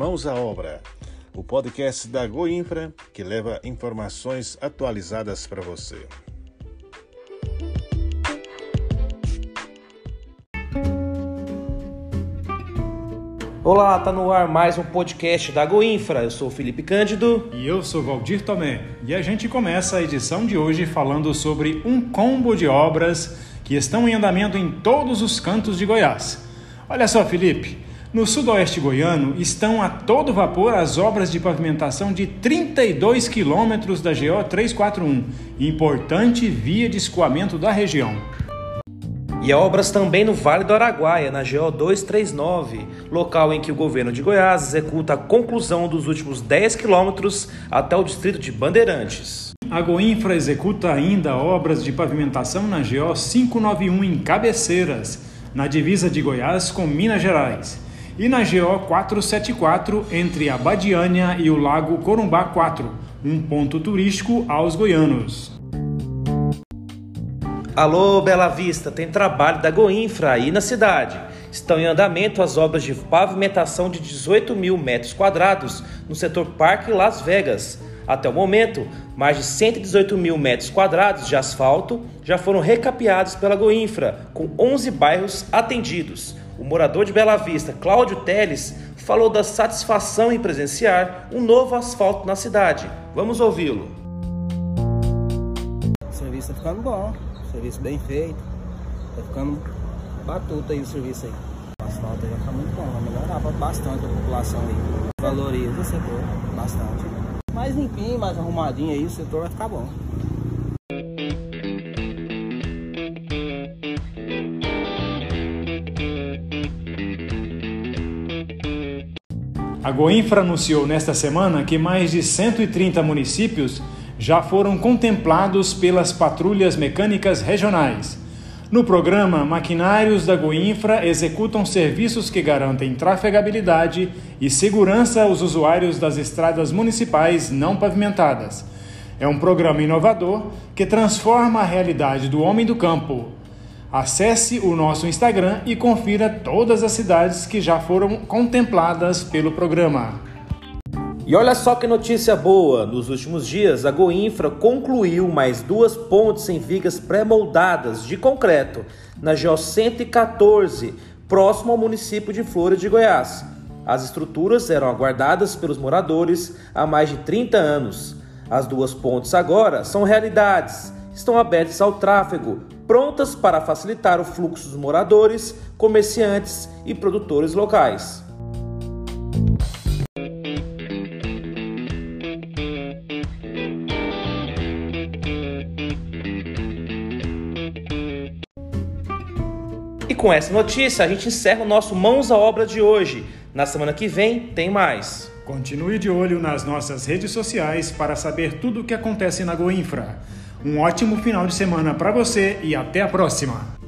Mãos à Obra, o podcast da Goinfra que leva informações atualizadas para você. Olá, tá no ar mais um podcast da Goinfra. Eu sou o Felipe Cândido. E eu sou Valdir Tomé. E a gente começa a edição de hoje falando sobre um combo de obras que estão em andamento em todos os cantos de Goiás. Olha só, Felipe, no sudoeste goiano estão a todo vapor as obras de pavimentação de 32 quilômetros da GO 341, importante via de escoamento da região. E há obras também no Vale do Araguaia, na GO 239, local em que o governo de Goiás executa a conclusão dos últimos 10 quilômetros até o distrito de Bandeirantes. A Goinfra executa ainda obras de pavimentação na GO 591 em Cabeceiras, na divisa de Goiás com Minas Gerais, e na GO 474 entre a Badiânia e o Lago Corumbá 4, um ponto turístico aos goianos. Alô, Bela Vista, tem trabalho da Goinfra aí na cidade. Estão em andamento as obras de pavimentação de 18 mil metros quadrados no setor Parque Las Vegas. Até o momento, mais de 118 mil metros quadrados de asfalto já foram recapeados pela Goinfra, com 11 bairros atendidos. O morador de Bela Vista, Cláudio Teles, falou da satisfação em presenciar um novo asfalto na cidade. Vamos ouvi-lo. O serviço está ficando bom. Serviço bem feito. Tá ficando batuta aí o serviço aí. O asfalto aí ficar muito bom, vai melhorar bastante a população aí. Valoriza o setor bastante. Mais limpinho, mais arrumadinho aí, o setor vai ficar bom. A Goinfra anunciou nesta semana que mais de 130 municípios já foram contemplados pelas patrulhas mecânicas regionais. No programa, maquinários da Goinfra executam serviços que garantem trafegabilidade e segurança aos usuários das estradas municipais não pavimentadas. É um programa inovador que transforma a realidade do homem do campo. Acesse o nosso Instagram e confira todas as cidades que já foram contempladas pelo programa. E olha só que notícia boa! Nos últimos dias, a Goinfra concluiu mais duas pontes em vigas pré-moldadas de concreto na GO 114, próximo ao município de Flores de Goiás. As estruturas eram aguardadas pelos moradores há mais de 30 anos. As duas pontes agora são realidades, estão abertas ao tráfego, prontas para facilitar o fluxo dos moradores, comerciantes e produtores locais. E com essa notícia, a gente encerra o nosso Mãos à Obra de hoje. Na semana que vem, tem mais. Continue de olho nas nossas redes sociais para saber tudo o que acontece na Goinfra. Um ótimo final de semana para você e até a próxima!